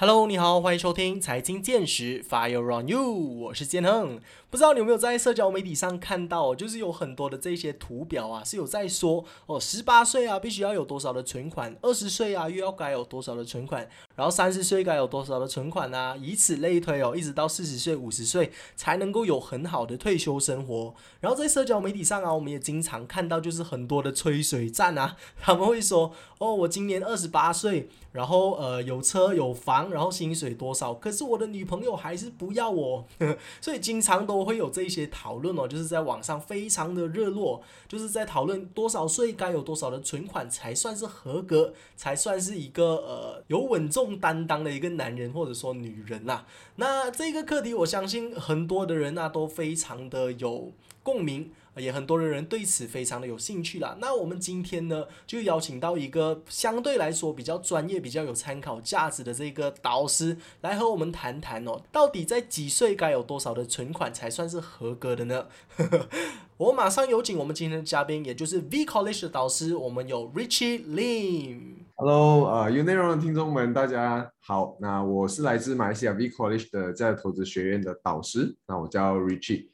Hello，你好，欢迎收听财经见识，Fire on you，我是建亨。不知道你有没有在社交媒体上看到，就是有很多的这些图表啊，是有在说哦，十八岁啊，必须要有多少的存款；二十岁啊，又要该有多少的存款；然后三十岁该有多少的存款啊，以此类推哦，一直到四十岁、五十岁才能够有很好的退休生活。然后在社交媒体上啊，我们也经常看到，就是很多的吹水战啊，他们会说哦，我今年二十八岁，然后呃，有车有房。然后薪水多少？可是我的女朋友还是不要我，所以经常都都会有这一些讨论哦，就是在网上非常的热络，就是在讨论多少岁该有多少的存款才算是合格，才算是一个呃有稳重担当的一个男人或者说女人呐。那这个课题，我相信很多的人啊都非常的有共鸣。也很多的人对此非常的有兴趣啦。那我们今天呢，就邀请到一个相对来说比较专业、比较有参考价值的这个导师，来和我们谈谈哦，到底在几岁该有多少的存款才算是合格的呢？我马上有请我们今天的嘉宾，也就是 V College 的导师，我们有 Richie Lim。Hello，呃，有内容的听众们，大家好。那我是来自马来西亚 V College 的在投资学院的导师，那我叫 Richie。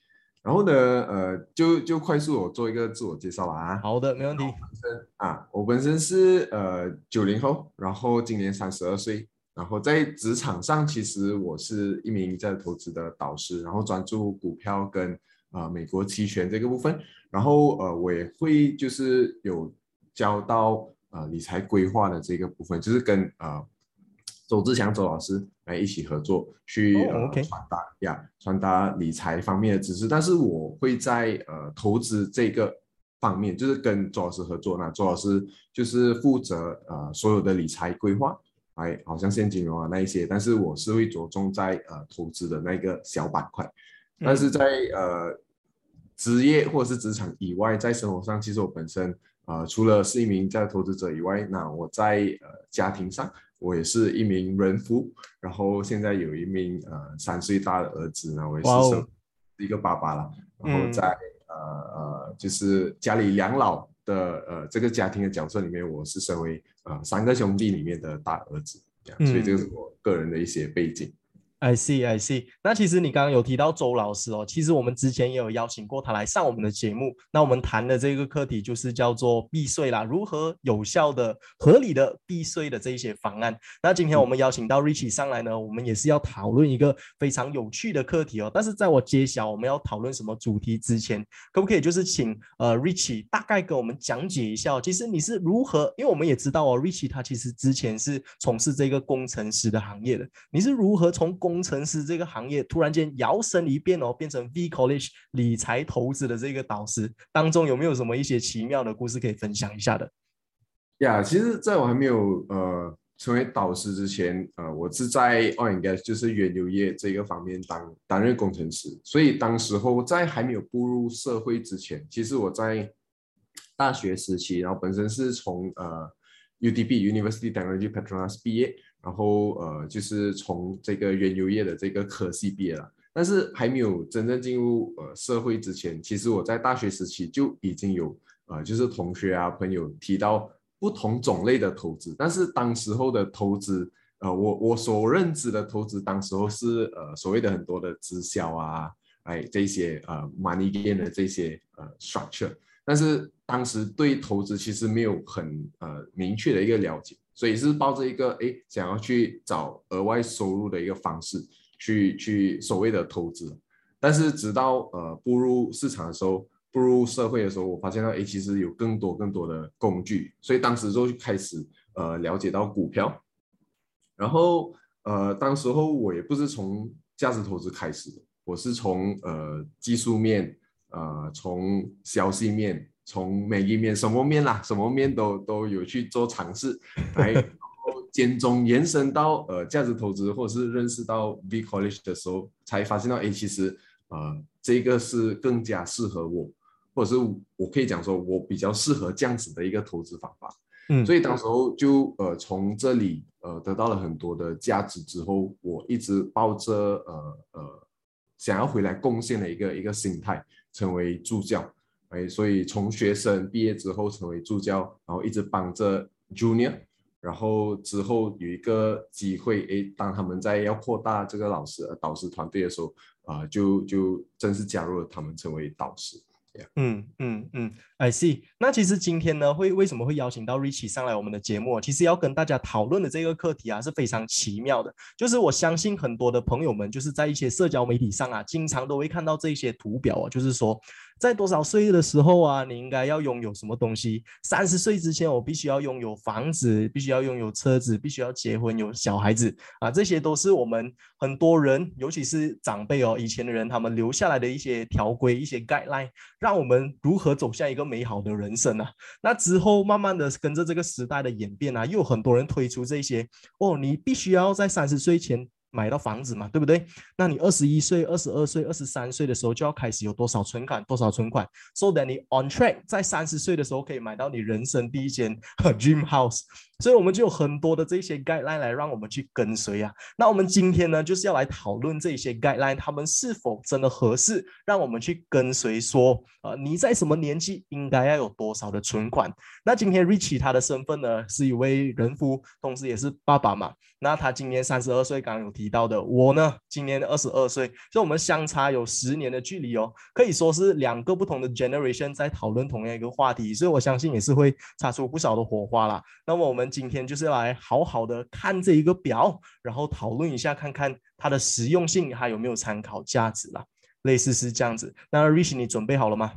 然后呢，呃，就就快速我做一个自我介绍吧啊。好的，没问题。啊，我本身是呃九零后，然后今年三十二岁，然后在职场上其实我是一名在投资的导师，然后专注股票跟呃美国期权这个部分，然后呃我也会就是有教到呃理财规划的这个部分，就是跟呃。周志强周老师来一起合作去呃传达呀，传达理财方面的知识。但是我会在呃投资这个方面，就是跟周老师合作。那周老师就是负责呃所有的理财规划，哎，好像现金流啊那一些。但是我是会着重在呃投资的那个小板块。但是在呃职业或者是职场以外，在生活上，其实我本身呃除了是一名在投资者以外，那我在呃家庭上。我也是一名人夫，然后现在有一名呃三岁大的儿子呢，我也是一个爸爸了。然后在呃呃就是家里养老的呃这个家庭的角色里面，我是身为呃三个兄弟里面的大儿子，所以这个是我个人的一些背景。I see, I see。那其实你刚刚有提到周老师哦，其实我们之前也有邀请过他来上我们的节目。那我们谈的这个课题就是叫做避税啦，如何有效的、合理的避税的这一些方案。那今天我们邀请到 Richie 上来呢，我们也是要讨论一个非常有趣的课题哦。但是在我揭晓我们要讨论什么主题之前，可不可以就是请呃 Richie 大概给我们讲解一下，其实你是如何？因为我们也知道哦，Richie 他其实之前是从事这个工程师的行业的，你是如何从工程师这个行业突然间摇身一变哦，变成 V College 理财投资的这个导师当中，有没有什么一些奇妙的故事可以分享一下的？呀，其实在我还没有呃成为导师之前，呃，我是在 oil and gas 就是原油业这个方面当担任工程师，所以当时候在还没有步入社会之前，其实我在大学时期，然后本身是从呃 UDP University Technology Petronas 毕业。然后呃，就是从这个原油业的这个科系毕业了，但是还没有真正进入呃社会之前，其实我在大学时期就已经有呃，就是同学啊朋友提到不同种类的投资，但是当时候的投资，呃，我我所认知的投资，当时候是呃所谓的很多的直销啊，哎这些呃 money game 的这些呃 structure，但是当时对投资其实没有很呃明确的一个了解。所以是抱着一个哎，想要去找额外收入的一个方式，去去所谓的投资。但是直到呃步入市场的时候，步入社会的时候，我发现到哎，其实有更多更多的工具。所以当时就开始呃了解到股票。然后呃，当时候我也不是从价值投资开始的，我是从呃技术面，呃从消息面。从每一面什么面啦，什么面都都有去做尝试，来然后间中延伸到呃价值投资，或者是认识到 V College 的时候，才发现到哎，其实呃这个是更加适合我，或者是我可以讲说我比较适合这样子的一个投资方法。嗯，所以当时候就呃从这里呃得到了很多的价值之后，我一直抱着呃呃想要回来贡献的一个一个心态，成为助教。哎，所以从学生毕业之后成为助教，然后一直帮着 junior，然后之后有一个机会，诶，当他们在要扩大这个老师导师团队的时候，啊，就就正式加入了他们成为导师。嗯嗯嗯，I see。那其实今天呢，会为什么会邀请到 Richie 上来我们的节目？其实要跟大家讨论的这个课题啊，是非常奇妙的。就是我相信很多的朋友们，就是在一些社交媒体上啊，经常都会看到这些图表啊，就是说。在多少岁的时候啊，你应该要拥有什么东西？三十岁之前，我必须要拥有房子，必须要拥有车子，必须要结婚有小孩子啊，这些都是我们很多人，尤其是长辈哦，以前的人他们留下来的一些条规、一些 guideline，让我们如何走向一个美好的人生啊。那之后慢慢的跟着这个时代的演变啊，又有很多人推出这些哦，你必须要在三十岁前。买到房子嘛，对不对？那你二十一岁、二十二岁、二十三岁的时候就要开始有多少存款？多少存款？So that 你 on track 在三十岁的时候可以买到你人生第一间 dream house。所以我们就有很多的这些 guideline 来让我们去跟随啊。那我们今天呢，就是要来讨论这些 guideline，他们是否真的合适，让我们去跟随。说，呃，你在什么年纪应该要有多少的存款？那今天 Richie 他的身份呢，是一位人夫，同时也是爸爸嘛。那他今年三十二岁，刚刚有提到的。我呢，今年二十二岁，所以我们相差有十年的距离哦，可以说是两个不同的 generation 在讨论同样一个话题。所以我相信也是会擦出不少的火花啦。那么我们。今天就是来好好的看这一个表，然后讨论一下，看看它的实用性还有没有参考价值啦。类似是这样子。那 Rich，你准备好了吗？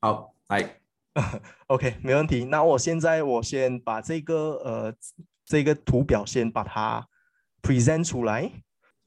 好，来。OK，没问题。那我现在我先把这个呃这个图表先把它 present 出来。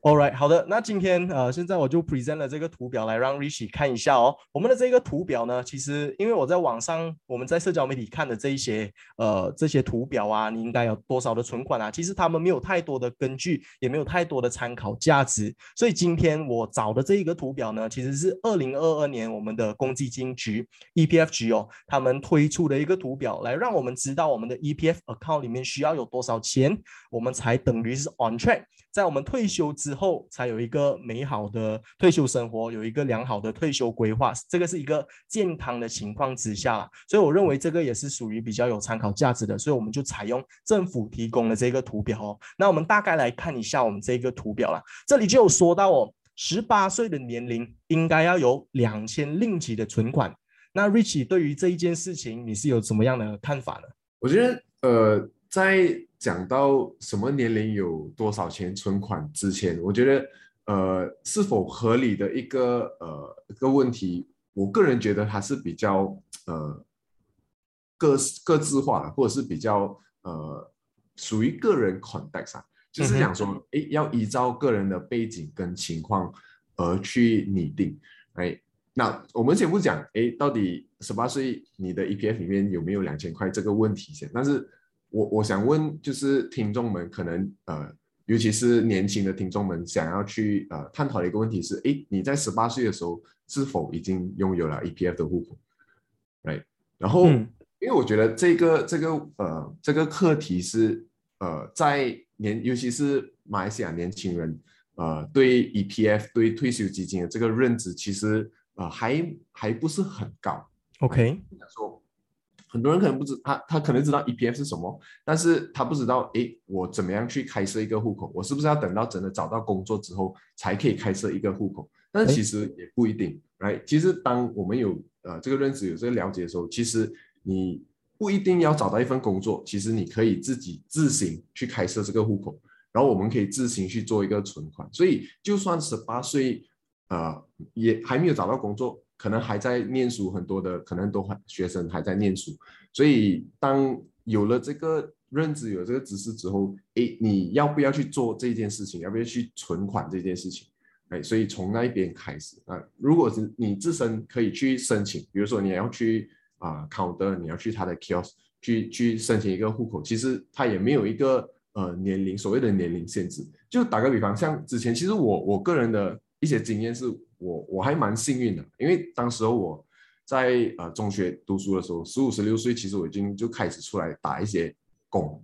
All right，好的，那今天呃，现在我就 present 了这个图表来让 Richie 看一下哦。我们的这个图表呢，其实因为我在网上，我们在社交媒体看的这一些呃这些图表啊，你应该有多少的存款啊？其实他们没有太多的根据，也没有太多的参考价值。所以今天我找的这一个图表呢，其实是二零二二年我们的公积金局 EPF 局哦，他们推出的一个图表，来让我们知道我们的 EPF account 里面需要有多少钱，我们才等于是 on track。在我们退休之后，才有一个美好的退休生活，有一个良好的退休规划，这个是一个健康的情况之下，所以我认为这个也是属于比较有参考价值的，所以我们就采用政府提供的这个图表哦。那我们大概来看一下我们这个图表了，这里就有说到哦，十八岁的年龄应该要有两千令吉的存款。那 Richie 对于这一件事情，你是有什么样的看法呢？我觉得，呃，在讲到什么年龄有多少钱存款之前，我觉得呃是否合理的一个呃一个问题，我个人觉得还是比较呃各各自化，或者是比较呃属于个人 context 上，就是讲说，哎，要依照个人的背景跟情况而去拟定。哎，那我们先不讲，哎，到底十八岁你的 EPF 里面有没有两千块这个问题先，但是。我我想问，就是听众们可能呃，尤其是年轻的听众们，想要去呃探讨的一个问题是：哎，你在十八岁的时候是否已经拥有了 EPF 的户口？Right？然后，因为我觉得这个这个呃这个课题是呃在年，尤其是马来西亚年轻人呃对 EPF 对退休基金的这个认知，其实呃还还不是很高。OK？说。很多人可能不知他，他可能知道 EPF 是什么，但是他不知道，诶，我怎么样去开设一个户口？我是不是要等到真的找到工作之后才可以开设一个户口？但是其实也不一定，right？其实当我们有呃这个认识、有这个了解的时候，其实你不一定要找到一份工作，其实你可以自己自行去开设这个户口，然后我们可以自行去做一个存款。所以就算十八岁，呃，也还没有找到工作。可能还在念书，很多的可能都还学生还在念书，所以当有了这个认知、有这个知识之后，哎，你要不要去做这件事情？要不要去存款这件事情？哎，所以从那一边开始啊，如果是你自身可以去申请，比如说你要去啊考的，你要去他的 kiosk 去去申请一个户口，其实他也没有一个呃年龄所谓的年龄限制。就打个比方，像之前其实我我个人的一些经验是。我我还蛮幸运的，因为当时候我在呃中学读书的时候，十五十六岁，其实我已经就开始出来打一些工，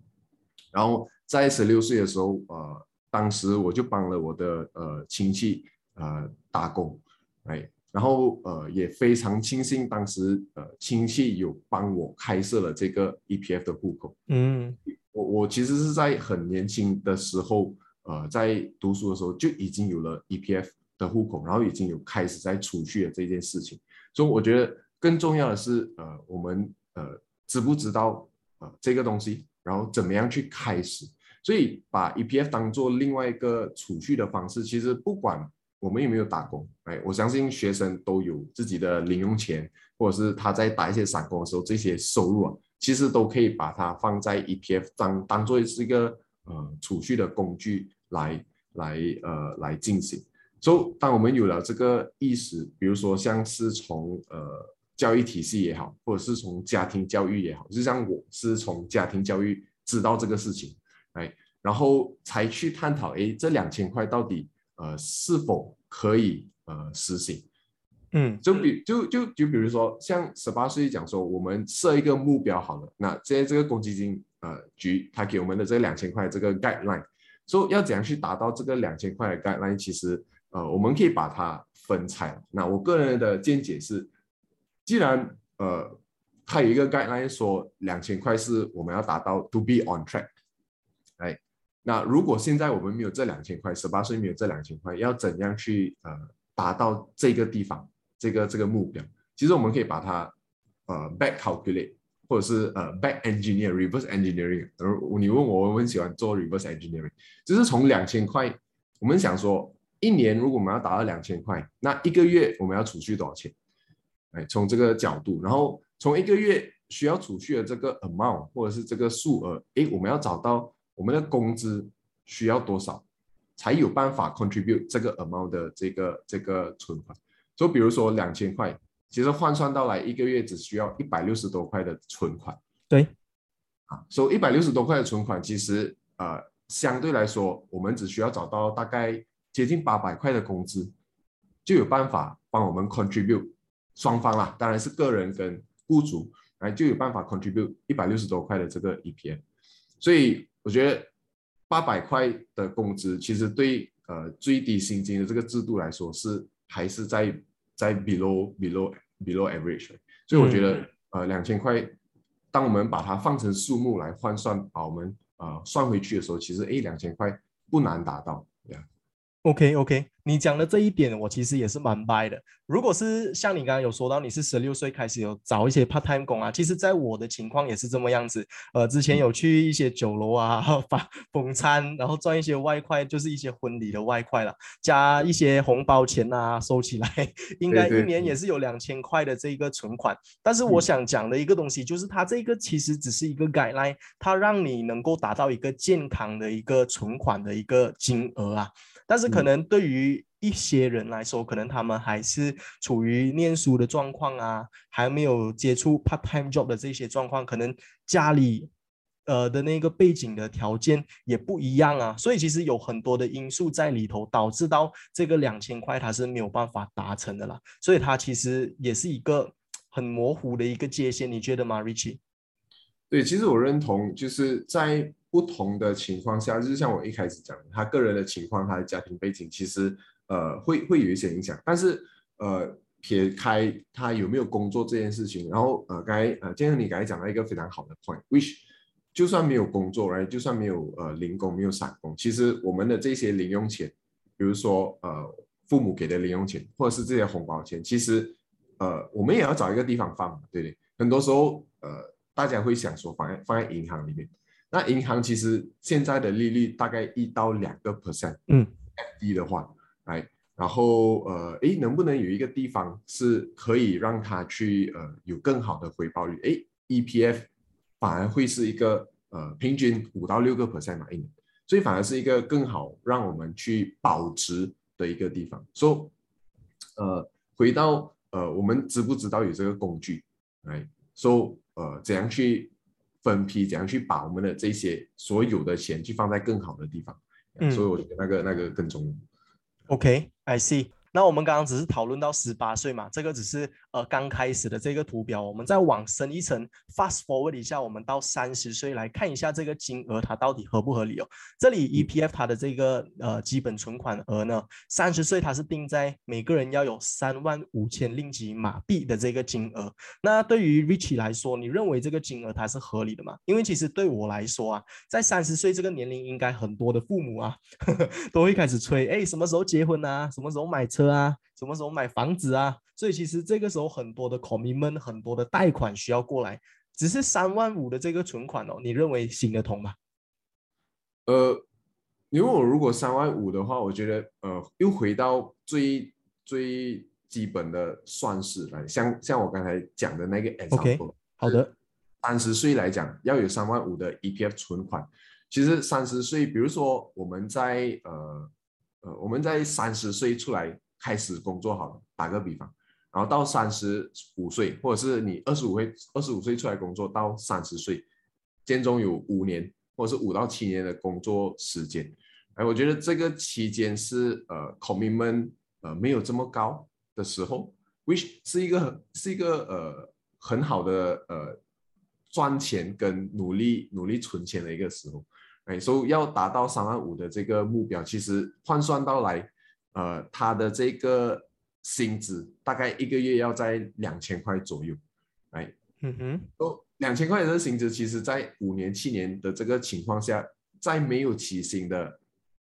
然后在十六岁的时候，呃，当时我就帮了我的呃亲戚呃打工，哎，然后呃也非常庆幸当时呃亲戚有帮我开设了这个 EPF 的户口，嗯，我我其实是在很年轻的时候，呃，在读书的时候就已经有了 EPF 的户口，然后已经有开始在储蓄的这件事情。所以我觉得更重要的是，呃，我们呃知不知道呃这个东西，然后怎么样去开始。所以把 EPF 当做另外一个储蓄的方式，其实不管我们有没有打工，哎，我相信学生都有自己的零用钱，或者是他在打一些散工的时候，这些收入啊，其实都可以把它放在 EPF 当当做是一个呃储蓄的工具来来呃来进行。所以当我们有了这个意识，比如说像是从呃教育体系也好，或者是从家庭教育也好，就像我是从家庭教育知道这个事情。哎，然后才去探讨，哎，这两千块到底呃是否可以呃实行？嗯，就比就就就比如说，像十八岁讲说，我们设一个目标好了，那现在这个公积金呃局他给我们的这两千块这个 guideline，说要怎样去达到这个两千块的 guideline，其实呃我们可以把它分拆。那我个人的见解是，既然呃他有一个 guideline 说两千块是我们要达到 to be on track。哎，那如果现在我们没有这两千块，十八岁没有这两千块，要怎样去呃达到这个地方这个这个目标？其实我们可以把它呃 back calculate，或者是呃 back engineer reverse engineering。而你问我，我很喜欢做 reverse engineering，就是从两千块，我们想说一年如果我们要达到两千块，那一个月我们要储蓄多少钱？哎，从这个角度，然后从一个月需要储蓄的这个 amount 或者是这个数额，哎，我们要找到。我们的工资需要多少，才有办法 contribute 这个 amount 的这个这个存款？就比如说两千块，其实换算到来一个月只需要一百六十多块的存款。对，啊，所以一百六十多块的存款，其实呃相对来说，我们只需要找到大概接近八百块的工资，就有办法帮我们 contribute 双方啦，当然是个人跟雇主，来就有办法 contribute 一百六十多块的这个 EPF，所以。我觉得八百块的工资，其实对呃最低薪金的这个制度来说，是还是在在 below below below average。所以我觉得呃两千块，当我们把它放成数目来换算，把我们呃算回去的时候，其实诶两千块不难达到呀。OK OK。你讲的这一点，我其实也是蛮掰的。如果是像你刚刚有说到，你是十六岁开始有找一些 part time 工啊，其实在我的情况也是这么样子。呃，之前有去一些酒楼啊，发捧餐，然后赚一些外快，就是一些婚礼的外快了，加一些红包钱啊，收起来，应该一年也是有两千块的这个存款。但是我想讲的一个东西，就是它这个其实只是一个 guideline，它让你能够达到一个健康的一个存款的一个金额啊。但是可能对于一些人来说，可能他们还是处于念书的状况啊，还没有接触 part time job 的这些状况，可能家里呃的那个背景的条件也不一样啊，所以其实有很多的因素在里头，导致到这个两千块它是没有办法达成的啦，所以它其实也是一个很模糊的一个界限，你觉得吗，Richie？对，其实我认同，就是在。不同的情况下，就是像我一开始讲的，他个人的情况，他的家庭背景，其实呃会会有一些影响。但是呃撇开他有没有工作这件事情，然后呃刚才呃建成你刚才讲到一个非常好的 point，which 就算没有工作然后就算没有呃零工没有散工，其实我们的这些零用钱，比如说呃父母给的零用钱，或者是这些红包钱，其实呃我们也要找一个地方放，对不对？很多时候呃大家会想说放在放在银行里面。那银行其实现在的利率大概一到两个 percent，嗯，低的话，哎，然后呃，哎，能不能有一个地方是可以让它去呃有更好的回报率？哎，EPF 反而会是一个呃平均五到六个 percent 嘛一年，所以反而是一个更好让我们去保值的一个地方。说，呃，回到呃，我们知不知道有这个工具？哎，说呃，怎样去？分批怎样去把我们的这些所有的钱去放在更好的地方，嗯，所以我觉得那个那个更重要。OK，I see。那我们刚刚只是讨论到十八岁嘛，这个只是呃刚开始的这个图表，我们再往深一层，fast forward 一下，我们到三十岁来看一下这个金额它到底合不合理哦。这里 EPF 它的这个呃基本存款额呢，三十岁它是定在每个人要有三万五千令吉马币的这个金额。那对于 Richie 来说，你认为这个金额它是合理的吗？因为其实对我来说啊，在三十岁这个年龄，应该很多的父母啊 都会开始催，哎，什么时候结婚啊？什么时候买车啊？什么时候买房子啊？所以其实这个时候很多的 commitment，很多的贷款需要过来。只是三万五的这个存款哦，你认为行得通吗？呃，因为我如果三万五的话，我觉得呃，又回到最最基本的算式来，像像我刚才讲的那个 example，好的，三十岁来讲要有三万五的 EPF 存款。其实三十岁，比如说我们在呃呃，我们在三十岁出来开始工作好了，打个比方，然后到三十五岁，或者是你二十五岁二十五岁出来工作到三十岁，间中有五年。或者是五到七年的工作时间，哎，我觉得这个期间是呃，commitment 呃没有这么高的时候，which 是一个是一个呃很好的呃赚钱跟努力努力存钱的一个时候，哎，所以要达到三万五的这个目标，其实换算到来，呃，他的这个薪资大概一个月要在两千块左右，哎，嗯哼，都。两千块的薪资，其实在五年、七年的这个情况下，在没有起薪的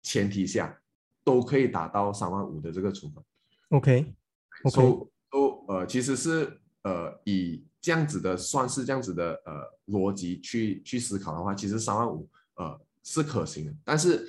前提下，都可以达到三万五的这个存款。OK，OK，都呃，其实是呃，以这样子的算是这样子的呃逻辑去去思考的话，其实三万五呃是可行的。但是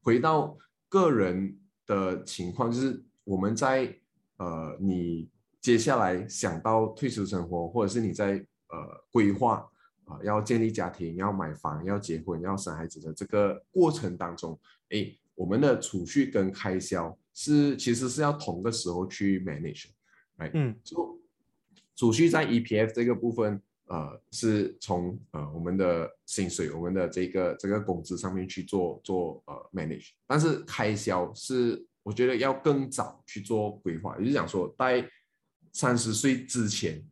回到个人的情况，就是我们在呃你接下来想到退休生活，或者是你在呃，规划啊，要建立家庭，要买房，要结婚，要生孩子的这个过程当中，哎，我们的储蓄跟开销是其实是要同个时候去 manage，哎，嗯，就储蓄在 EPF 这个部分，呃，是从呃我们的薪水，我们的这个这个工资上面去做做呃 manage，但是开销是我觉得要更早去做规划，也就是讲说在三十岁之前。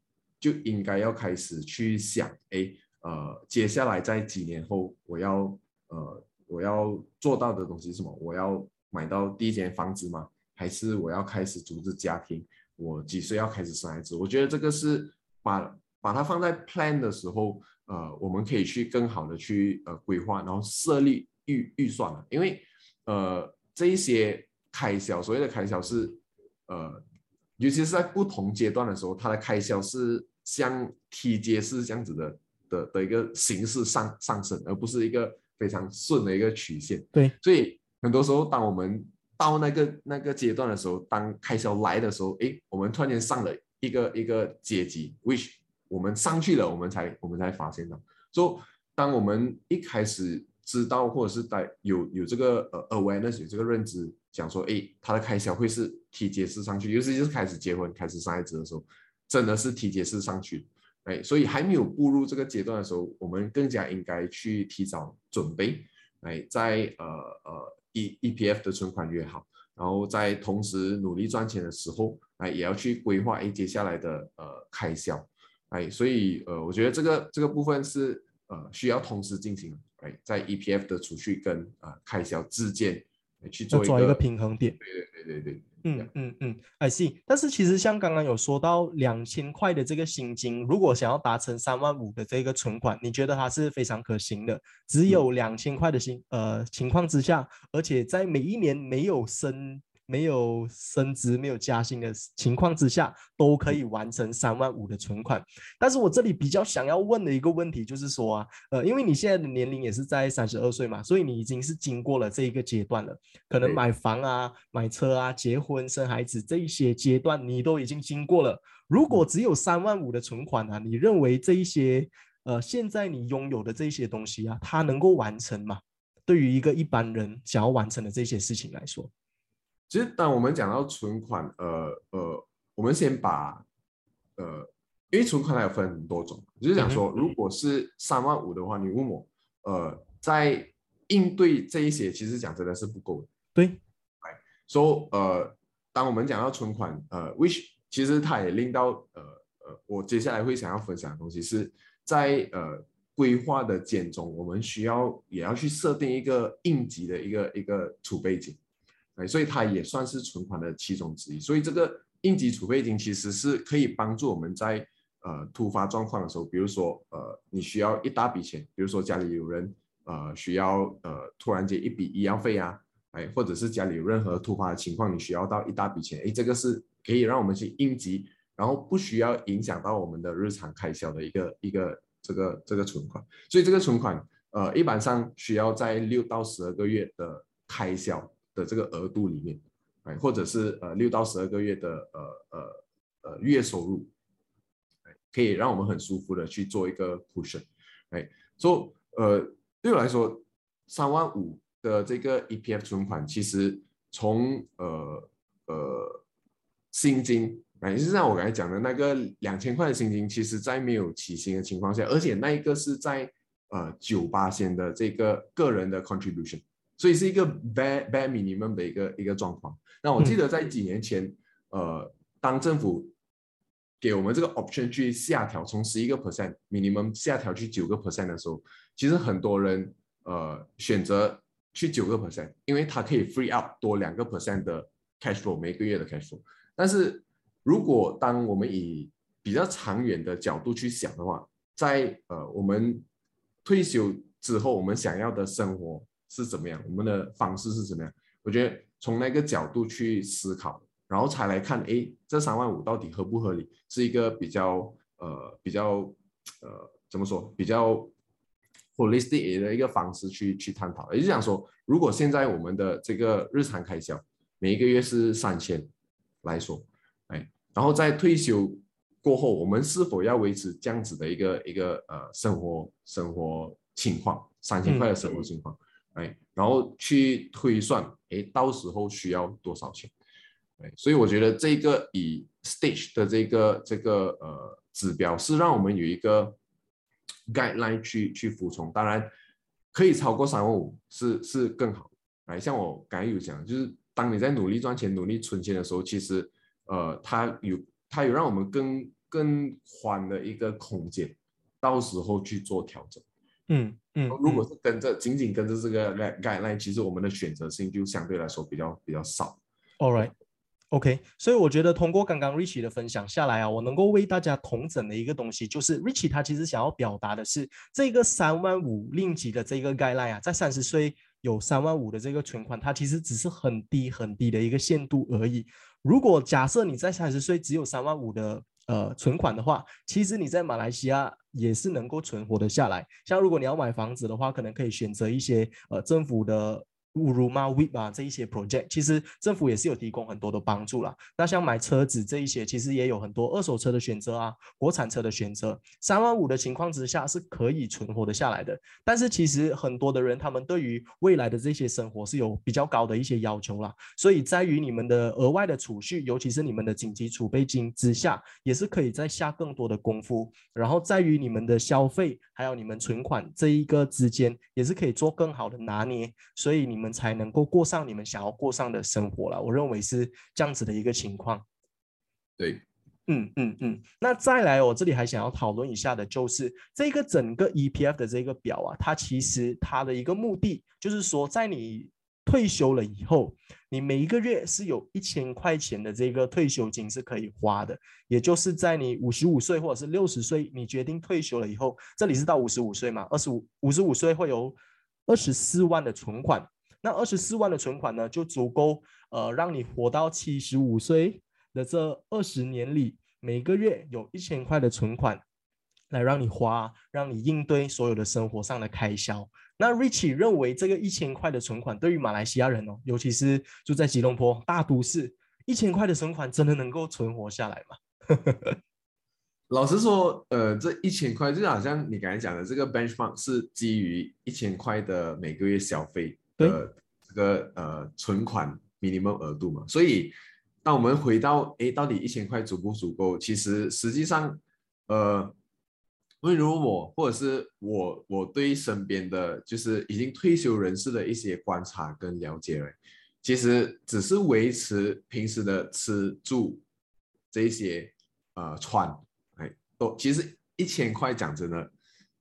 就应该要开始去想，哎，呃，接下来在几年后，我要，呃，我要做到的东西是什么？我要买到第一间房子吗？还是我要开始组织家庭？我几岁要开始生孩子？我觉得这个是把把它放在 plan 的时候，呃，我们可以去更好的去呃规划，然后设立预预算了。因为，呃，这一些开销，所谓的开销是，呃，尤其是在不同阶段的时候，它的开销是。像 T 阶是这样子的的的一个形式上上升，而不是一个非常顺的一个曲线。对，所以很多时候，当我们到那个那个阶段的时候，当开销来的时候，诶，我们突然间上了一个一个阶级，which 我们上去了，我们才我们才发现到，说当我们一开始知道或者是在有有这个呃 awareness 有这个认知，讲说，哎，他的开销会是体阶式上去，尤其是开始结婚、开始生孩子的时候。真的是提阶式上去，哎，所以还没有步入这个阶段的时候，我们更加应该去提早准备，哎，在呃呃 E E P F 的存款越好，然后在同时努力赚钱的时候，哎，也要去规划哎接下来的呃开销，哎，所以呃，我觉得这个这个部分是呃需要同时进行，哎，在 E P F 的储蓄跟呃开销之间去做一个平衡点，对对对对对。嗯嗯嗯，I see。但是其实像刚刚有说到两千块的这个薪金，如果想要达成三万五的这个存款，你觉得它是非常可行的？只有两千块的薪呃情况之下，而且在每一年没有升。没有升职、没有加薪的情况之下，都可以完成三万五的存款。但是我这里比较想要问的一个问题就是说啊，呃，因为你现在的年龄也是在三十二岁嘛，所以你已经是经过了这一个阶段了，可能买房啊、买车啊、结婚、生孩子这一些阶段，你都已经经过了。如果只有三万五的存款啊，你认为这一些呃，现在你拥有的这些东西啊，它能够完成吗？对于一个一般人想要完成的这些事情来说？其实，当我们讲到存款，呃呃，我们先把，呃，因为存款它有分很多种，就是讲说，如果是三万五的话，你问我，呃，在应对这一些，其实讲真的是不够的。对，哎，说呃，当我们讲到存款，呃，which 其实它也令到呃呃，我接下来会想要分享的东西是在呃规划的间中，我们需要也要去设定一个应急的一个一个储备金，所以它也算是存款的其中之一。所以这个应急储备金其实是可以帮助我们在呃突发状况的时候，比如说呃你需要一大笔钱，比如说家里有人呃需要呃突然间一笔医药费啊。哎，或者是家里有任何突发的情况，你需要到一大笔钱，哎，这个是可以让我们去应急，然后不需要影响到我们的日常开销的一个一个这个这个存款。所以这个存款，呃，一般上需要在六到十二个月的开销的这个额度里面，哎，或者是呃六到十二个月的呃呃呃月收入，哎，可以让我们很舒服的去做一个 cushion，哎，说呃对我来说三万五。的这个 EPF 存款，其实从呃呃薪金，哎，就是像我刚才讲的那个两千块的薪金，其实在没有起薪的情况下，而且那一个是在呃九八线的这个个人的 contribution，所以是一个 bare bare minimum 的一个一个状况。那我记得在几年前，呃，当政府给我们这个 option 去下调，从十一个 percent minimum 下调去九个 percent 的时候，其实很多人呃选择。去九个 percent，因为它可以 free up 多两个 percent 的 cash flow，每个月的 cash flow。但是如果当我们以比较长远的角度去想的话，在呃我们退休之后，我们想要的生活是怎么样，我们的方式是怎么样？我觉得从那个角度去思考，然后才来看，哎，这三万五到底合不合理，是一个比较呃比较呃怎么说比较。holistic 的一个方式去去探讨，也就是讲说，如果现在我们的这个日常开销每一个月是三千来说，哎，然后在退休过后，我们是否要维持这样子的一个一个呃生活生活情况，三千块的生活情况，哎，然后去推算，哎，到时候需要多少钱，哎，所以我觉得这个以 stage 的这个这个呃指标是让我们有一个。guideline 去去服从，当然可以超过三万五是是更好。哎，像我刚才有讲，就是当你在努力赚钱、努力存钱的时候，其实呃，它有它有让我们更更宽的一个空间，到时候去做调整。嗯嗯，如果是跟着仅仅跟着这个 guideline，其实我们的选择性就相对来说比较比较少。All right。OK，所以我觉得通过刚刚 Richie 的分享下来啊，我能够为大家统整的一个东西，就是 Richie 他其实想要表达的是，这个三万五令吉的这个 guideline 啊，在三十岁有三万五的这个存款，它其实只是很低很低的一个限度而已。如果假设你在三十岁只有三万五的呃存款的话，其实你在马来西亚也是能够存活的下来。像如果你要买房子的话，可能可以选择一些呃政府的。五如嘛、WIP 啊这一些 project，其实政府也是有提供很多的帮助啦。那像买车子这一些，其实也有很多二手车的选择啊，国产车的选择。三万五的情况之下是可以存活的下来的。但是其实很多的人，他们对于未来的这些生活是有比较高的一些要求啦。所以在于你们的额外的储蓄，尤其是你们的紧急储备金之下，也是可以再下更多的功夫。然后在于你们的消费，还有你们存款这一个之间，也是可以做更好的拿捏。所以你。们才能够过上你们想要过上的生活了。我认为是这样子的一个情况。对，嗯嗯嗯。那再来，我这里还想要讨论一下的，就是这个整个 EPF 的这个表啊，它其实它的一个目的，就是说在你退休了以后，你每一个月是有一千块钱的这个退休金是可以花的。也就是在你五十五岁或者是六十岁，你决定退休了以后，这里是到五十五岁嘛？二十五五十五岁会有二十四万的存款。那二十四万的存款呢，就足够呃让你活到七十五岁的这二十年里，每个月有一千块的存款来让你花，让你应对所有的生活上的开销。那 Richie 认为这个一千块的存款对于马来西亚人哦，尤其是住在吉隆坡大都市，一千块的存款真的能够存活下来吗？老实说，呃，这一千块就好像你刚才讲的，这个 benchmark 是基于一千块的每个月消费。的这个呃存款 minimum 额度嘛，所以当我们回到哎，到底一千块足不足够？其实实际上，呃，例如我或者是我我对身边的就是已经退休人士的一些观察跟了解，其实只是维持平时的吃住这些呃穿，哎，都其实一千块讲真的，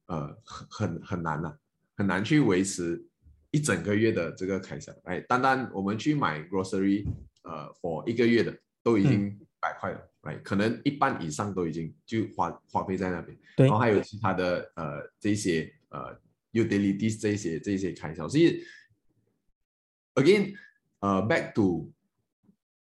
呃，很很很难呐、很难去维持一整个月的这个开销。哎，单单我们去买 grocery，呃，for 一个月的都已经百块了，哎，可能一半以上都已经就花花费在那边。对然后还有其他的呃这些呃 utilities 这些这些开销，所以 again 呃 back to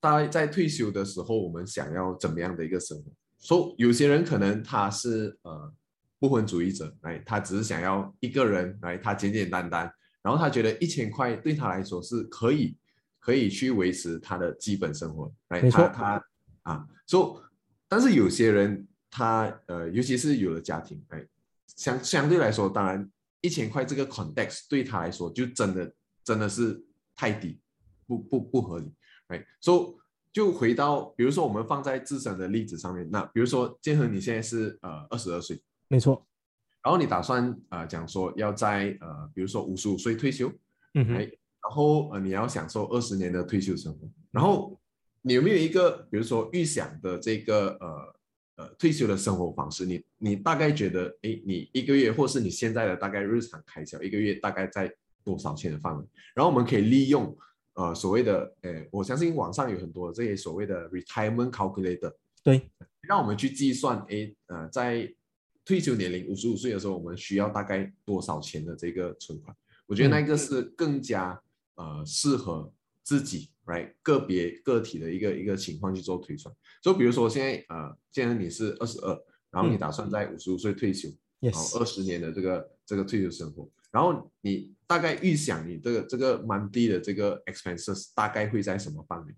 大概在退休的时候，我们想要怎么样的一个生活？所、以有些人可能他是呃不婚主义者，哎，他只是想要一个人，哎，他简简单单，然后他觉得一千块对他来说是可以可以去维持他的基本生活，哎，没错。他他啊，所、以但是有些人他呃，尤其是有了家庭，哎，相相对来说，当然一千块这个 context 对他来说就真的真的是太低，不不不合理，哎，所、以就回到比如说我们放在自身的例子上面，那比如说建恒你现在是呃二十二岁，没错，然后你打算呃讲说要在呃比如说五十五岁退休，嗯哼，哎，然后呃你要享受二十年的退休生活，然后你有没有一个比如说预想的这个呃呃退休的生活方式？你你大概觉得，哎，你一个月或是你现在的大概日常开销，一个月大概在多少钱的范围？然后我们可以利用呃所谓的，呃，我相信网上有很多这些所谓的 retirement calculator，对，让我们去计算，哎，呃，在退休年龄五十五岁的时候，我们需要大概多少钱的这个存款？我觉得那个是更加呃适合自己，right 个别个体的一个一个情况去做推算。就比如说现在呃，既然你是二十二，然后你嗯打算在五十五岁退休，然后 yes，二十年的这个这个退休生活，然后你大概预想你这个这个 monthly 的这个 expenses 大概会在什么范围？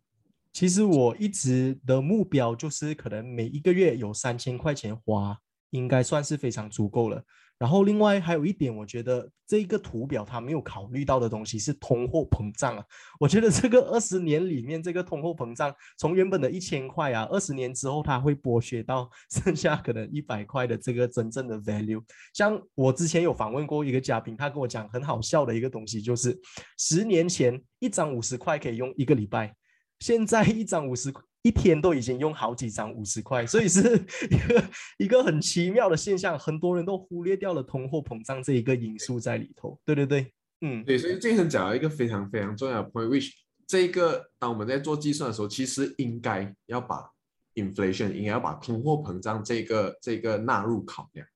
其实我一直的目标就是可能每一个月有三千块钱花，应该算是非常足够了。然后另外还有一点，我觉得这个图表它没有考虑到的东西是通货膨胀啊。我觉得这个二十年里面，这个通货膨胀从原本的一千块啊，二十年之后它会剥削到 剩下可能一百块的这个真正的 value。像我之前有访问过一个嘉宾，他跟我讲很好笑的一个东西，就是十年前一张五十块可以用一个礼拜，现在一张五十一天都已经用好几张五十块，所以是一个一个很奇妙的现象，很多人都忽略掉了通货膨胀这一个因素在里头。对对对，嗯，对，所以建恒讲了一个非常非常重要的 point，which 这一个当我们在做计算的时候，其实应该要把 inflation 应该要把通货膨胀这个这个纳入考量。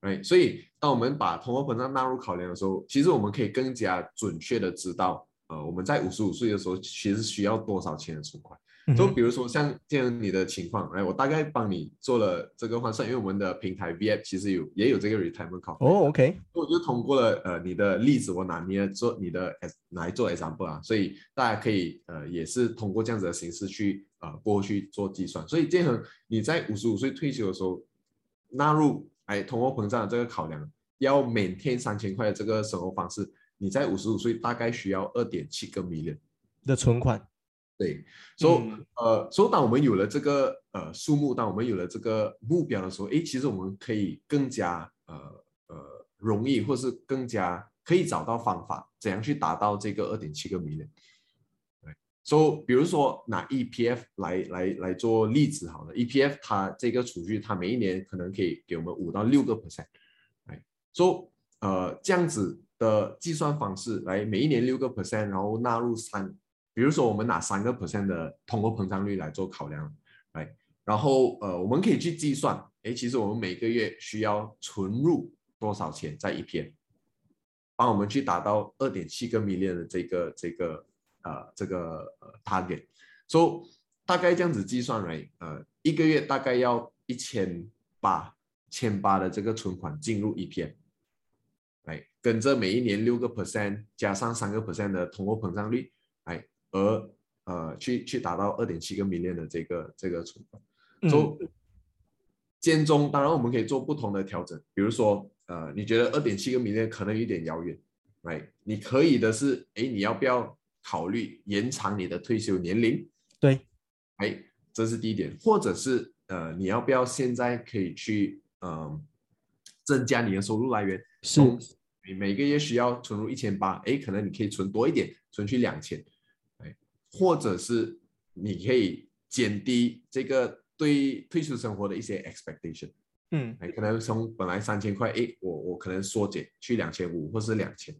哎所以当我们把通货膨胀纳入考量的时候，其实我们可以更加准确的知道，呃，我们在五十五岁的时候其实需要多少钱的存款。嗯就比如说像这样你的情况，哎，我大概帮你做了这个换算，因为我们的平台 VF 其实有也有这个 retirement calculator 哦，OK，我就通过了呃你的例子，我拿捏做你的来做 example 啊，所以大家可以呃也是通过这样子的形式去呃过去做计算。所以建恒你在五十五岁退休的时候纳入哎通货膨胀的这个考量，要每天三千块的这个生活方式，你在五十五岁大概需要二点七个 million。的存款，对，所以、嗯呃，所以当我们有了这个呃数目，当我们有了这个目标的时候，诶，其实我们可以更加呃呃容易，或是更加可以找到方法，怎样去达到这个二点七个 million。对，所以比如说拿 EPF 来来来做例子好了，EPF 它这个储蓄，它每一年可能可以给我们五到六个 percent，哎，所以呃这样子的计算方式，来每一年六个 percent，然后纳入三。比如说，我们拿三个 percent 的通货膨胀率来做考量，来，然后呃，我们可以去计算，诶，其实我们每个月需要存入多少钱在一天帮我们去达到二点七个 million 的这个这个呃这个呃 target，所、以大概这样子计算来，呃，一个月大概要一千八千八的这个存款进入一天，哎，跟着每一年六个 percent 加上三个 percent 的通货膨胀率。哎，而呃去去达到二点七个 million 的这个这个存款，嗯。So, 间中当然我们可以做不同的调整，比如说呃你觉得二点七个 million 可能有点遥远，哎，你可以的是，哎你要不要考虑延长你的退休年龄？对，哎，这是第一点，或者是呃你要不要现在可以去嗯、呃增加你的收入来源？是。从你每个月需要存入一千八，哎，可能你可以存多一点，存去两千，哎，或者是你可以减低这个对退休生活的一些 expectation，嗯。哎，可能从本来三千块，哎，我我可能缩减去两千五或是两千，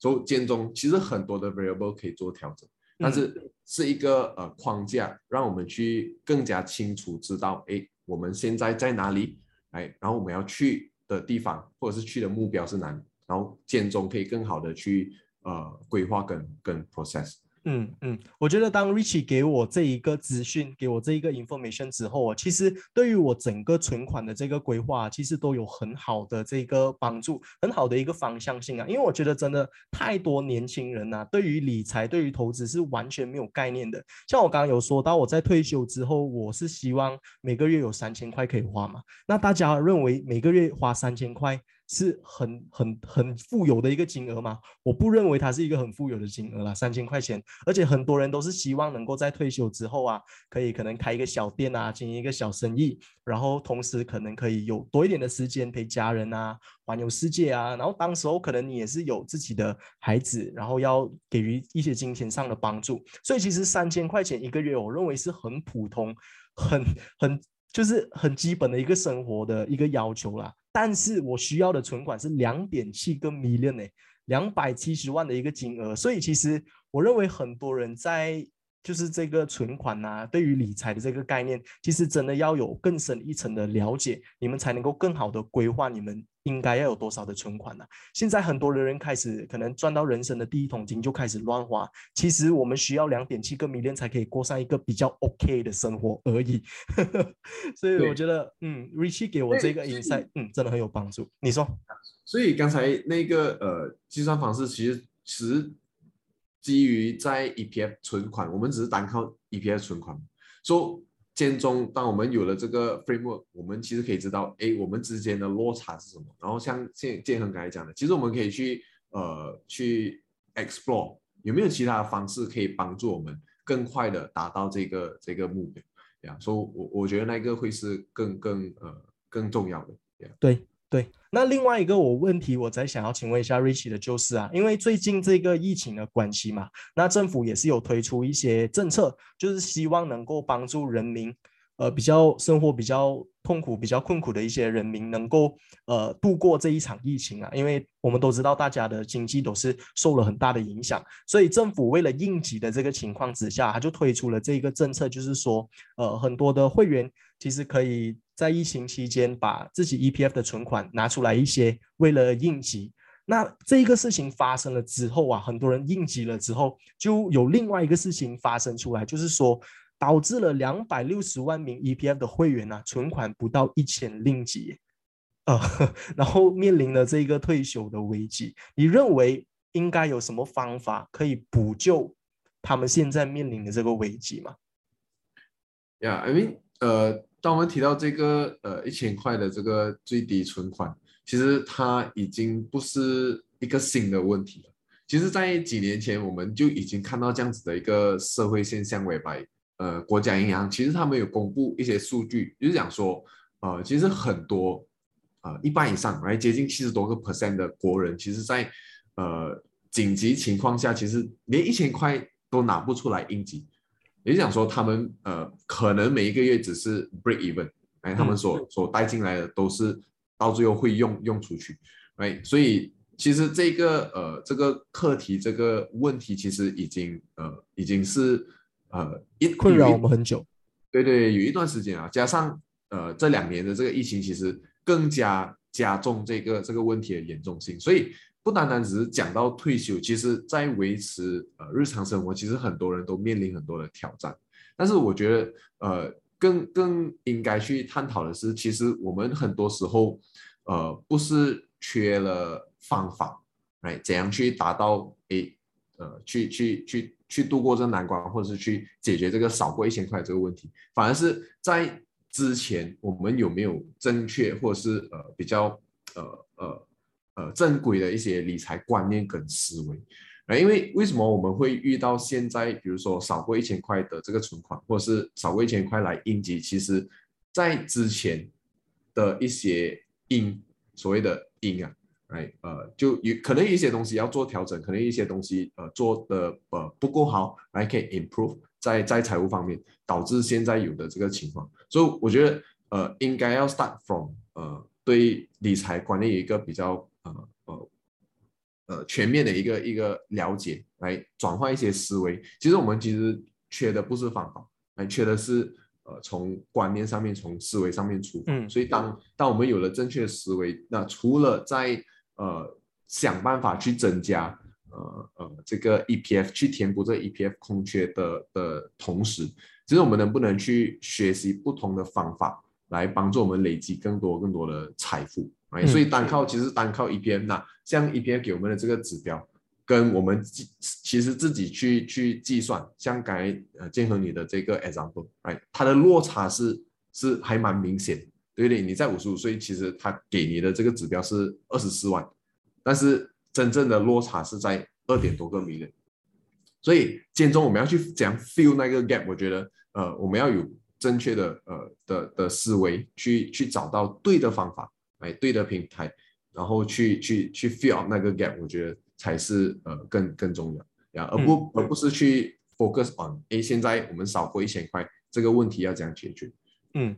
所以间中其实很多的 variable 可以做调整，但是是一个呃框架，让我们去更加清楚知道，哎，我们现在在哪里，哎，然后我们要去的地方或者是去的目标是哪里，然后间中可以更好的去呃规划跟跟 process。嗯嗯，我觉得当 Richie 给我这一个资讯，给我这一个 information 之后啊，其实对于我整个存款的这个规划，其实都有很好的这个帮助，很好的一个方向性啊。因为我觉得真的太多年轻人呐、对于理财、对于投资是完全没有概念的。像我刚刚有说到，我在退休之后，我是希望每个月有三千块可以花嘛。那大家认为每个月花三千块是很很很富有的一个金额吗？我不认为它是一个很富有的金额啦，三千块钱。而且很多人都是希望能够在退休之后啊，可以可能开一个小店啊，经营一个小生意，然后同时可能可以有多一点的时间陪家人啊，环游世界啊。然后当时候可能你也是有自己的孩子，然后要给予一些金钱上的帮助。所以其实三千块钱一个月，我认为是很普通、很很就是很基本的一个生活的一个要求啦。但是我需要的存款是两点七个 million 呢、两百七十万的一个金额，所以其实我认为很多人在就是这个存款呐、对于理财的这个概念，其实真的要有更深一层的了解，你们才能够更好的规划你们应该要有多少的存款呐、现在很多的人开始可能赚到人生的第一桶金就开始乱花，其实我们需要两点七个 million 才可以过上一个比较 OK 的生活而已。所以我对觉得，嗯，Richie 给我这个 insight，嗯，真的很有帮助。你说？所以刚才那个呃计算方式其实只是基于在 EPF 存款，我们只是单靠 EPF 存款，说间中当我们有了这个 framework，我们其实可以知道，哎，我们之间的落差是什么。然后像建建恒刚才讲的，其实我们可以去呃去 explore 有没有其他的方式可以帮助我们更快的达到这个这个目标。呀，所以我我觉得那个会是更更呃更重要的。对对，那另外一个我问题，我再想要请问一下 Rich 的就是啊，因为最近这个疫情的关系嘛，那政府也是有推出一些政策，就是希望能够帮助人民，呃，比较生活比较痛苦、比较困苦的一些人民，能够呃度过这一场疫情啊，因为我们都知道大家的经济都是受了很大的影响，所以政府为了应急的这个情况之下，他就推出了这个政策，就是说，呃，很多的会员其实可以在疫情期间把自己 EPF 的存款拿出来一些，为了应急。那这一个事情发生了之后啊，很多人应急了之后，就有另外一个事情发生出来，就是说导致了两百六十万名 EPF 的会员啊，存款不到一千令吉，呃，然后面临了这个退休的危机。你认为应该有什么方法可以补救他们现在面临的这个危机吗？yeah,，I mean，呃，当我们提到这个呃一千块的这个最低存款，其实它已经不是一个新的问题了。其实，在几年前我们就已经看到这样子的一个社会现象，为白呃国家银行其实他们有公布一些数据，就是讲说，呃，其实很多呃一半以上，来接近七十多个 percent 的国人，其实在呃紧急情况下，其实连一千块都拿不出来应急。也就是讲说，他们呃可能每一个月只是 break even，哎，他们所、嗯所带进来的都是到最后会用用出去，哎，所以其实这个呃这个课题这个问题其实已经呃已经是呃一困扰我们很久。对对，有一段时间啊，加上呃这两年的这个疫情，其实更加加重这个这个问题的严重性，所以不单单只是讲到退休，其实在维持呃日常生活，其实很多人都面临很多的挑战。但是我觉得呃更更应该去探讨的是，其实我们很多时候呃不是缺了方法，来怎样去达到诶呃去去去去度过这难关，或者是去解决这个少过一千块这个问题，反而是在之前我们有没有正确或者是呃比较呃呃呃正规的一些理财观念跟思维。啊，因为为什么我们会遇到现在，比如说少过一千块的这个存款，或者是少过一千块来应急，其实在之前的一些因，所谓的因啊，哎，呃，就有可能一些东西要做调整，可能一些东西呃做的呃不够好，来可以 improve，在在财务方面导致现在有的这个情况，所以我觉得呃应该要 start from 呃对理财观念有一个比较呃呃呃全面的一个一个了解，来转换一些思维。其实我们其实缺的不是方法，来缺的是呃从观念上面从思维上面出发。嗯所以当当我们有了正确的思维，那除了在呃想办法去增加。呃呃，这个 EPF 去填补这个 EPF 空缺的的同时，其实我们能不能去学习不同的方法来帮助我们累积更多更多的财富？哎、嗯所以单靠其实单靠 EPF，那像 EPM 给我们的这个指标，跟我们计其实自己去去计算，像刚才呃建和你的这个 example，哎，它的落差是是还蛮明显的，对不对？你在五十五岁，其实他给你的这个指标是二十四万，但是真正的落差是在二点多个 million，所以间中我们要去怎样 fill 那个 gap，我觉得呃我们要有正确的呃的的思维去去找到对的方法，哎对的平台，然后去去去 fill out 那个 gap，我觉得才是呃更更重要呀，而不、而不是去 focus on 哎现在我们少过一千块这个问题要怎样解决？嗯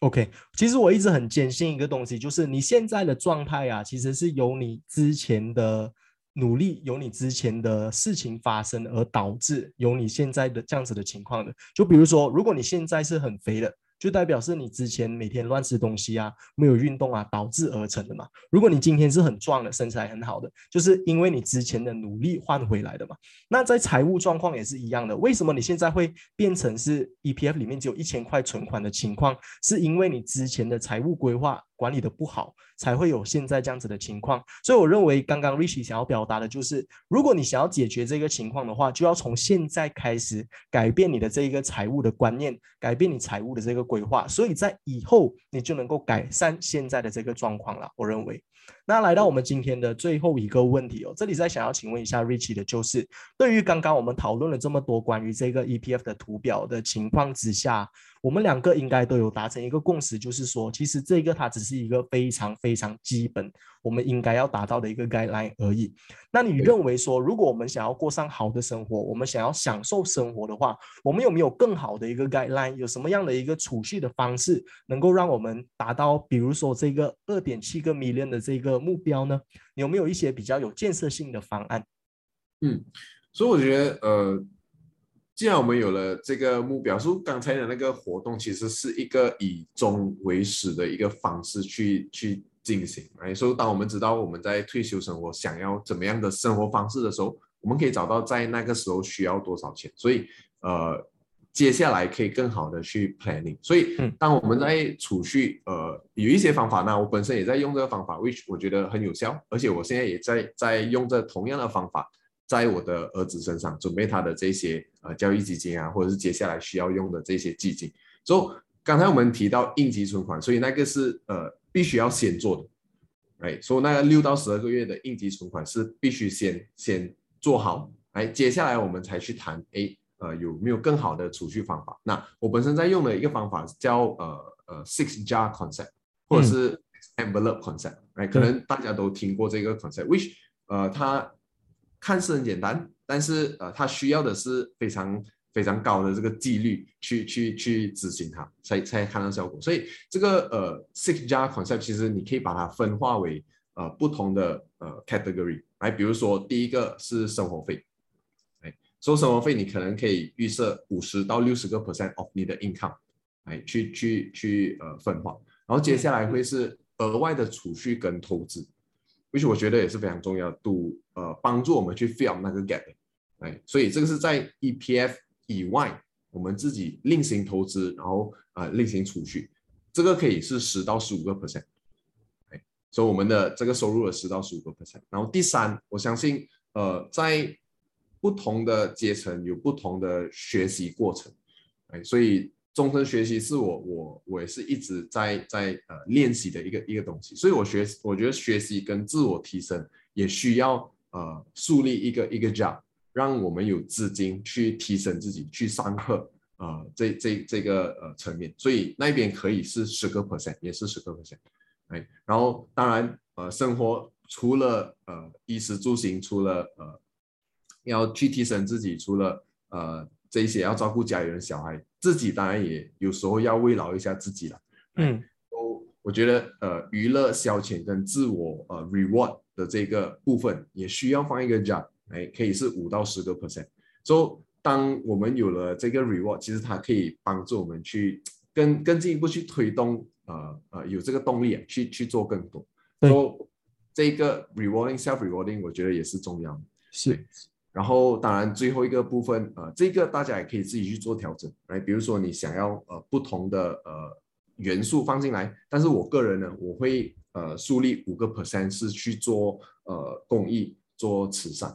，OK，其实我一直很坚信一个东西，就是你现在的状态啊，其实是由你之前的努力，由你之前的事情发生而导致有你现在的这样子的情况的。就比如说，如果你现在是很肥的，就代表是你之前每天乱吃东西啊，没有运动啊，导致而成的嘛。如果你今天是很壮的，身材很好的，就是因为你之前的努力换回来的嘛。那在财务状况也是一样的，为什么你现在会变成是 EPF 里面只有一千块存款的情况？是因为你之前的财务规划管理的不好，才会有现在这样子的情况。所以我认为刚刚 Richie 想要表达的就是，如果你想要解决这个情况的话，就要从现在开始改变你的这一个财务的观念，改变你财务的这个规划，所以在以后你就能够改善现在的这个状况了。我认为。那来到我们今天的最后一个问题哦，这里再想要请问一下 Rich 的就是，对于刚刚我们讨论了这么多关于这个 EPF 的图表的情况之下，我们两个应该都有达成一个共识，就是说，其实这个它只是一个非常非常基本，我们应该要达到的一个 guideline 而已。那你认为说，如果我们想要过上好的生活，我们想要享受生活的话，我们有没有更好的一个 guideline？有什么样的一个储蓄的方式，能够让我们达到，比如说这个二点七个 million 的这个目标呢？有没有一些比较有建设性的方案？嗯，所以我觉得，呃，既然我们有了这个目标，说刚才的那个活动其实是一个以终为始的一个方式去去进行。哎，所以当我们知道我们在退休生活想要怎么样的生活方式的时候，我们可以找到在那个时候需要多少钱。所以，呃，接下来可以更好的去 planning。所以嗯，当我们在储蓄，呃，有一些方法呢，我本身也在用这个方法，which 我觉得很有效，而且我现在也在在用这同样的方法。在我的儿子身上准备他的这些呃教育基金啊，或者是接下来需要用的这些基金。所以刚才我们提到应急存款，所以那个是呃必须要先做的，哎，所以那个六到十二个月的应急存款是必须先先做好，哎，接下来我们才去谈，哎，呃有没有更好的储蓄方法？那我本身在用的一个方法叫呃呃 six jar concept，或者是 envelope concept，哎，可能大家都听过这个 concept，which 呃它。看似很简单，但是呃，它需要的是非常非常高的这个纪律去去去执行它，才才看到效果。所以这个呃 six jar concept 其实你可以把它分化为呃不同的呃 category，来，比如说第一个是生活费，哎，收生活费你可能可以预设五十到六十个 percent of 你的 income，哎，去去去呃分化，然后接下来会是额外的储蓄跟投资。which 我觉得也是非常重要，度呃帮助我们去 fill 那个 gap，哎，所以这个是在 EPF 以外，我们自己另行投资，然后呃另行储蓄，这个可以是十到十五个 percent，哎，所以我们的这个收入的十到十五个 percent，然后第三，我相信呃在不同的阶层有不同的学习过程，哎，所以。终身学习是我我我也是一直在在呃练习的一个一个东西，所以我学我觉得学习跟自我提升也需要呃树立一个一个 job，让我们有资金去提升自己，去上课呃这这这个呃层面，所以那边可以是十个 percent，也是十个 percent，哎，然后当然呃生活除了呃衣食住行，除了呃要去提升自己，除了呃。这一些要照顾家里人、小孩，自己当然也有时候要慰劳一下自己了。嗯，都我觉得呃，娱乐消遣跟自我呃 reward 的这个部分也需要放一个 job，哎，可以是五到十个 percent。所以当我们有了这个 reward，其实它可以帮助我们去更更进一步去推动呃呃有这个动力啊，去去做更多。对说这个 rewarding self rewarding，我觉得也是重要的。是，然后当然最后一个部分，呃，这个大家也可以自己去做调整，来，比如说你想要呃不同的呃元素放进来，但是我个人呢，我会呃树立五个 percent 是去做呃公益、做慈善，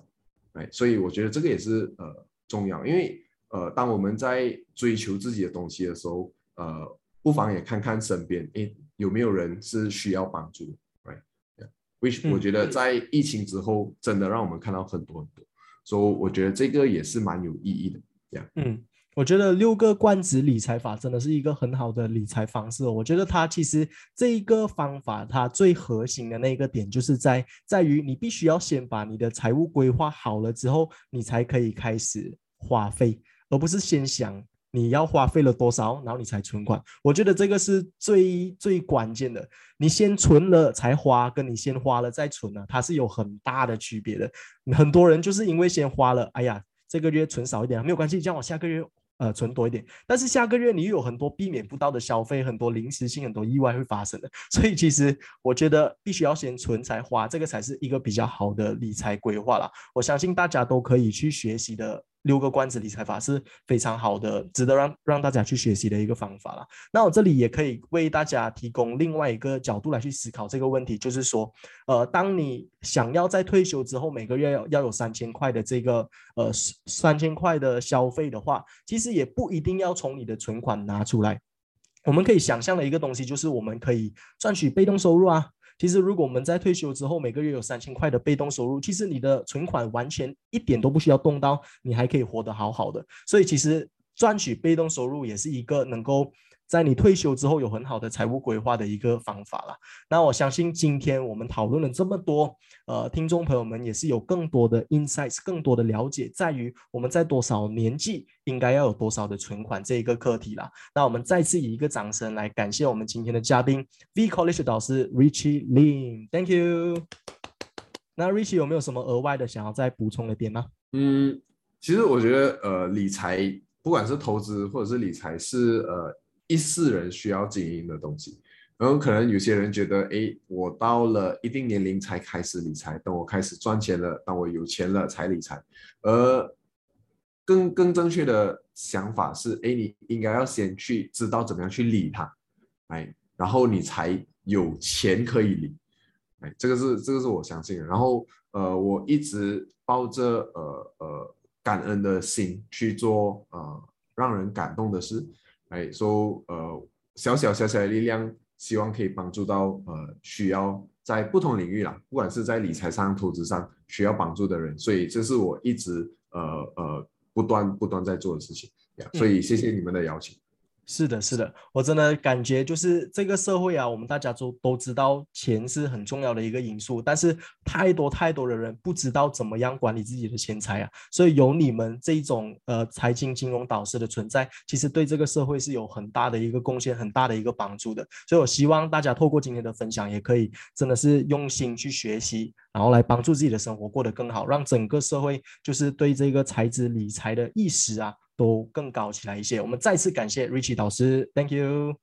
哎，所以我觉得这个也是呃重要，因为呃当我们在追求自己的东西的时候，呃，不妨也看看身边，诶，有没有人是需要帮助的，right？which 嗯我觉得在疫情之后，真的让我们看到很多很多。所以我觉得这个也是蛮有意义的。这样嗯，我觉得六个罐子理财法真的是一个很好的理财方式。我觉得它其实这一个方法，它最核心的那个点就是在在于你必须要先把你的财务规划好了之后，你才可以开始花费，而不是先想你要花费了多少，然后你才存款。我觉得这个是最最关键的。你先存了才花，跟你先花了再存呢、它是有很大的区别的。很多人就是因为先花了，哎呀，这个月存少一点没有关系，这样我下个月呃存多一点。但是下个月你又有很多避免不到的消费，很多临时性、很多意外会发生的。所以其实我觉得必须要先存才花，这个才是一个比较好的理财规划啦。我相信大家都可以去学习的。六个罐子理财法是非常好的，值得让让大家去学习的一个方法啦。那我这里也可以为大家提供另外一个角度来去思考这个问题，就是说，呃，当你想要在退休之后每个月要要有三千块的这个呃三千块的消费的话，其实也不一定要从你的存款拿出来。我们可以想象的一个东西就是，我们可以赚取被动收入啊。其实，如果我们在退休之后每个月有三千块的被动收入，其实你的存款完全一点都不需要动刀，你还可以活得好好的。所以，其实赚取被动收入也是一个能够在你退休之后有很好的财务规划的一个方法啦。那我相信今天我们讨论了这么多，呃，听众朋友们也是有更多的 insights，更多的了解，在于我们在多少年纪应该要有多少的存款这一个课题啦。那我们再次以一个掌声来感谢我们今天的嘉宾 V College 导师 Richie Lin，Thank you。那 Richie 有没有什么额外的想要再补充的点吗？嗯，其实我觉得呃，理财不管是投资或者是理财，是呃一世人需要经营的东西。然后可能有些人觉得，哎，我到了一定年龄才开始理财，等我开始赚钱了，当我有钱了才理财。而更更正确的想法是，哎，你应该要先去知道怎么样去理它，哎，然后你才有钱可以理。哎，这个是这个是我相信的。然后呃，我一直抱着呃呃感恩的心去做呃让人感动的事。哎，说呃小小小小的力量，希望可以帮助到呃需要在不同领域啦，不管是在理财上、投资上需要帮助的人。所以这是我一直呃呃不断不断在做的事情。所以谢谢你们的邀请。是的，是的，我真的感觉就是这个社会啊，我们大家都都知道钱是很重要的一个因素，但是太多太多的人不知道怎么样管理自己的钱财啊，所以有你们这种呃财经金融导师的存在，其实对这个社会是有很大的一个贡献，很大的一个帮助的。所以我希望大家透过今天的分享，也可以真的是用心去学习，然后来帮助自己的生活过得更好，让整个社会就是对这个财资理财的意识啊。都更高起来一些。我们再次感谢 Richie 导师，Thank you。